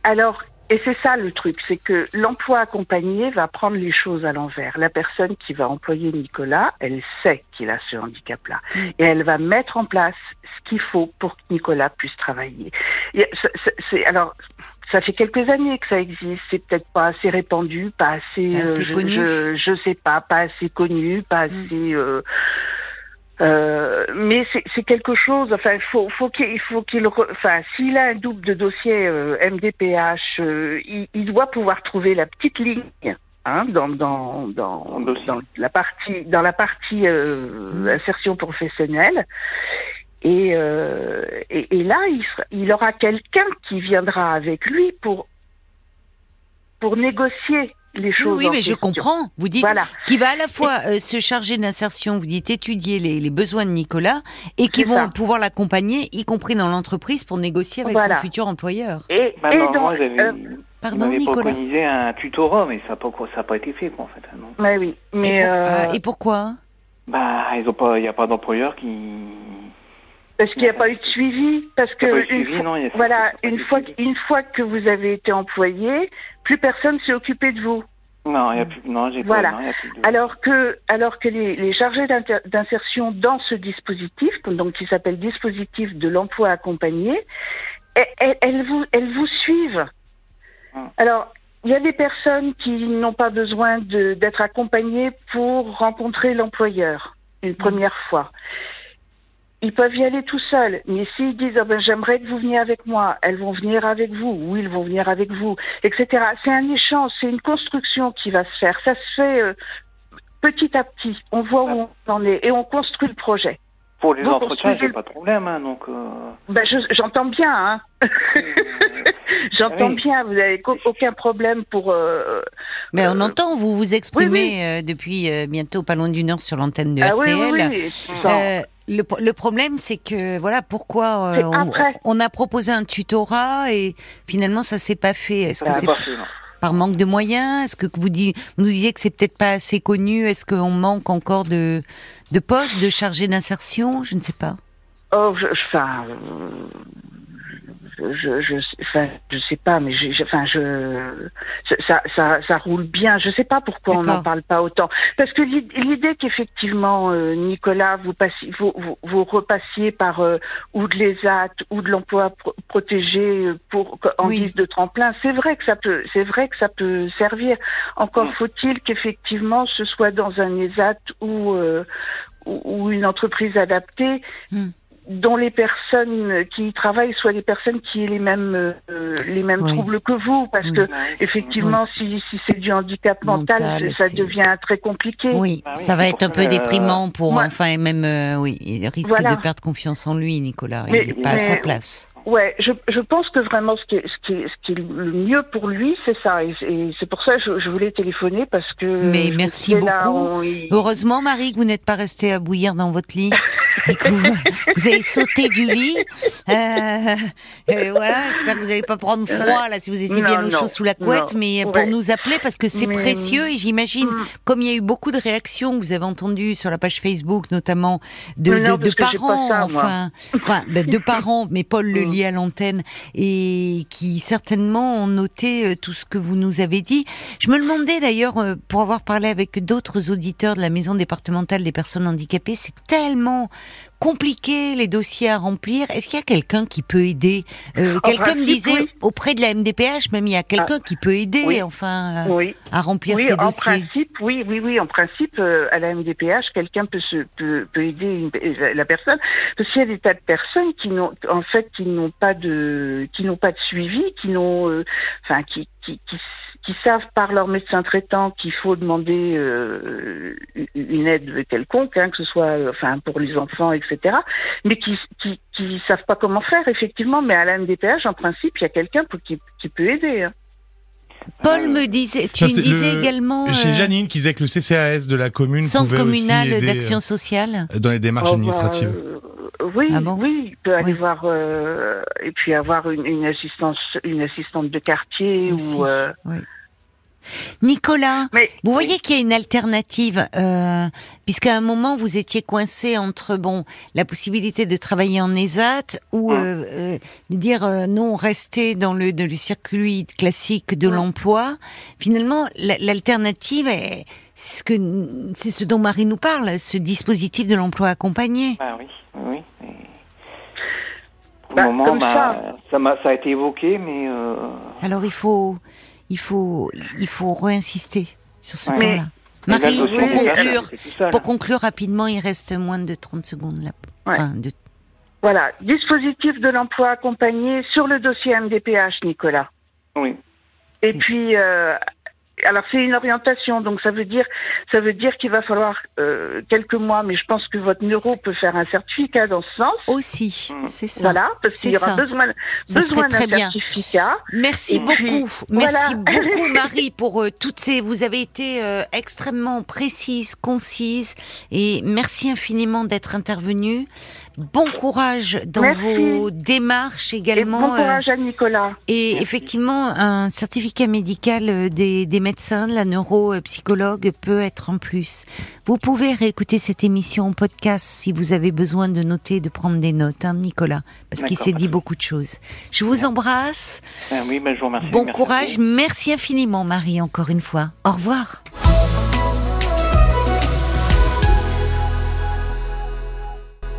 Alors et c'est ça le truc, c'est que l'emploi accompagné va prendre les choses à l'envers. La personne qui va employer Nicolas, elle sait qu'il a ce handicap-là. Mm. Et elle va mettre en place ce qu'il faut pour que Nicolas puisse travailler. C'est, alors, ça fait quelques années que ça existe. C'est peut-être pas assez répandu, pas assez, assez je, connu. Je, je, sais pas, pas assez connu, pas Mm. assez. Euh, mais c'est quelque chose. Enfin, il faut, faut qu'il, il faut qu'il. Enfin, s'il a un double de dossier euh, MDPH, euh, il, il, doit pouvoir trouver la petite ligne. Hein, dans, dans, dans, dans, la partie dans la partie euh, insertion professionnelle et, euh, et, et, là il, sera, il aura quelqu'un qui viendra avec lui pour pour négocier les choses. Oui, oui mais je comprends. Vous dites voilà. qui va à la fois euh, se charger d'insertion, vous dites étudier les, les, besoins de Nicolas, et qui vont ça. pouvoir l'accompagner, y compris dans l'entreprise, pour négocier avec voilà. son futur employeur. Et, bah, et moi, j'avais, euh, pardon, Nicolas. un tutorat, mais ça n'a pas, été fait, quoi, en fait. hein, Non. Oui, mais et, pour, euh... et pourquoi? Bah, ils ont pas, il n'y a pas d'employeur qui. Parce qu'il n'y a pas eu de suivi, parce que une suivi, fois, non, voilà, une fois, suivi. une fois que vous avez été employé, plus personne s'est occupé de vous. Non, il y a plus. Non, j'ai Voilà. pas. Non, il y a plus de... Alors que, alors que les, les chargés d'insertion dans ce dispositif, donc qui s'appelle dispositif de l'emploi accompagné, elles, vous, elles vous suivent. Hum. Alors, il y a des personnes qui n'ont pas besoin d'être accompagnées pour rencontrer l'employeur une première fois. Ils peuvent y aller tout seuls, mais s'ils disent Ah ben, j'aimerais que vous veniez avec moi, elles vont venir avec vous, ou ils vont venir avec vous, etc. C'est un échange, c'est une construction qui va se faire. Ça se fait euh, petit à petit. On voit où on en est et on construit le projet. Pour les donc, entretiens, j'ai pas de problème, hein, donc. euh, Ben, je- j'entends bien, hein. j'entends Oui. bien. Vous n'avez aucun problème pour. euh, Mais on euh, entend, vous vous exprimez oui, oui. euh, depuis euh, bientôt pas loin d'une heure sur l'antenne de ah oui, RTL. oui, oui. Sans- Euh, le, le problème, c'est que voilà pourquoi euh, on, on a proposé un tutorat et finalement ça s'est pas fait. Est-ce que ça c'est par manque de moyens? Est-ce que vous, nous disiez que c'est peut-être pas assez connu? Est-ce qu'on manque encore de, de postes, de chargés d'insertion? Je ne sais pas. Oh, euh, je, je, enfin, je sais pas, mais j'ai- enfin, je, ça, ça, ça roule bien. Je sais pas pourquoi on n'en parle pas autant. Parce que l'id- l'idée qu'effectivement, euh, Nicolas, vous passiez, vous, vous, vous repassiez par euh, ou de l'ESAT ou de l'emploi pro- protégé euh, pour en Oui. guise de tremplin, c'est vrai que ça peut, c'est vrai que ça peut servir. Encore faut-il qu'effectivement ce soit dans un ESAT ou euh, ou, ou une entreprise adaptée Hmm. Dont les personnes qui y travaillent soient des personnes qui aient les mêmes euh, les mêmes Oui. troubles que vous parce Oui. que effectivement si, si c'est du handicap mental, Mental, ça devient très compliqué Oui, Ah oui, ça va être un peu euh, déprimant pour ouais. enfin et même euh, oui, il risque Voilà. de perdre confiance en lui, Nicolas. Il n'est pas à sa place. Ouais je, je pense que vraiment ce qui est, ce qui est, ce qui est le mieux pour lui c'est ça et, et c'est pour ça que je, je voulais téléphoner parce que Mais merci là, beaucoup. on- Heureusement, Marie, que vous n'êtes pas restée à bouillir dans votre lit. et que vous, vous avez sauté du lit. Euh, euh, voilà, j'espère que vous n'allez pas prendre froid là si vous étiez Non, bien au chaud sous la couette, non, mais pour nous appeler parce que c'est Mais- précieux et j'imagine, Mm. comme il y a eu beaucoup de réactions que vous avez entendues sur la page Facebook, notamment de, non, parents, ça, enfin, enfin, ben, de parents, mais Paul le À l'antenne et qui certainement ont noté euh, tout ce que vous nous avez dit. Je me demandais d'ailleurs, euh, pour avoir parlé avec d'autres auditeurs de la maison départementale des personnes handicapées, c'est tellement compliqué les dossiers à remplir. Est-ce qu'il y a quelqu'un qui peut aider? Euh, Quelqu'un me disait oui. auprès de la MDPH, même il y a quelqu'un qui peut aider, oui. enfin, euh, oui à remplir oui, ces en dossiers. principe, oui, oui, oui, en principe, euh, à la MDPH, quelqu'un peut se peut, peut aider une- euh, la personne, parce qu'il y a des tas de personnes qui n'ont, en fait, qui n'ont pas de, qui n'ont pas de suivi, qui n'ont, euh, enfin, qui, qui, qui, qui savent par leur médecin traitant qu'il faut demander euh, une aide quelconque, hein, que ce soit, euh, enfin, pour les enfants, etc., mais qui, qui, qui savent pas comment faire, effectivement. Mais à la MDPH, en principe, il y a quelqu'un qui, qui peut aider. hein. Paul me disait, tu Non, me disais le- également Chez euh, Janine qui disait que le CCAS de la commune Centre pouvait aussi communal aider d'action sociale. euh, dans les démarches Oh, bah, administratives. euh, oui, Ah bon oui, il peut aller Oui. voir euh, et puis avoir une, une assistance, une assistante de quartier Aussi, ou. euh, oui. Nicolas, Mais vous voyez qu'il y a une alternative, euh, puisqu'à un moment vous étiez coincé entre bon la possibilité de travailler en ESAT ou Mm. euh, euh, de dire euh, non rester dans le, de le circuit classique de Mm. l'emploi. Finalement, la- l'alternative est ce que c'est ce dont Marie nous parle, ce dispositif de l'emploi accompagné. Ah oui, oui. oui. Pour Bah, le moment, bah, ça. ça. m'a- ça a été évoqué, mais euh, Alors il faut, il faut, il faut réinsister sur ce Ouais. point-là. Marie, pour conclure, pour conclure rapidement, il reste moins de 30 secondes là. Ouais. Enfin, de- Voilà, dispositif de l'emploi accompagné sur le dossier MDPH, Nicolas. Oui. Et puis, euh, alors c'est une orientation, donc ça veut dire, ça veut dire qu'il va falloir euh, quelques mois, mais je pense que votre neuro peut faire un certificat dans ce sens. Aussi, Mm. c'est ça. Voilà, parce qu'il y aura ça. besoin, besoin d'un certificat. Merci Et beaucoup, puis, merci voilà. beaucoup Marie pour euh, toutes ces. Vous avez été euh, extrêmement précise, concise, et merci infiniment d'être intervenue. Bon courage dans Merci. vos démarches Et également. bon euh, courage à Nicolas. Et Merci. effectivement, un certificat médical euh, des, des médecins, de la neuropsychologue peut être en plus. Vous pouvez réécouter cette émission en podcast si vous avez besoin de noter, de prendre des notes, hein, Nicolas, parce qu'il s'est dit beaucoup de choses. Je vous embrasse. Ah oui, ben, je vous remercie. Bon Merci courage. Merci infiniment, Marie, encore une fois. Au revoir.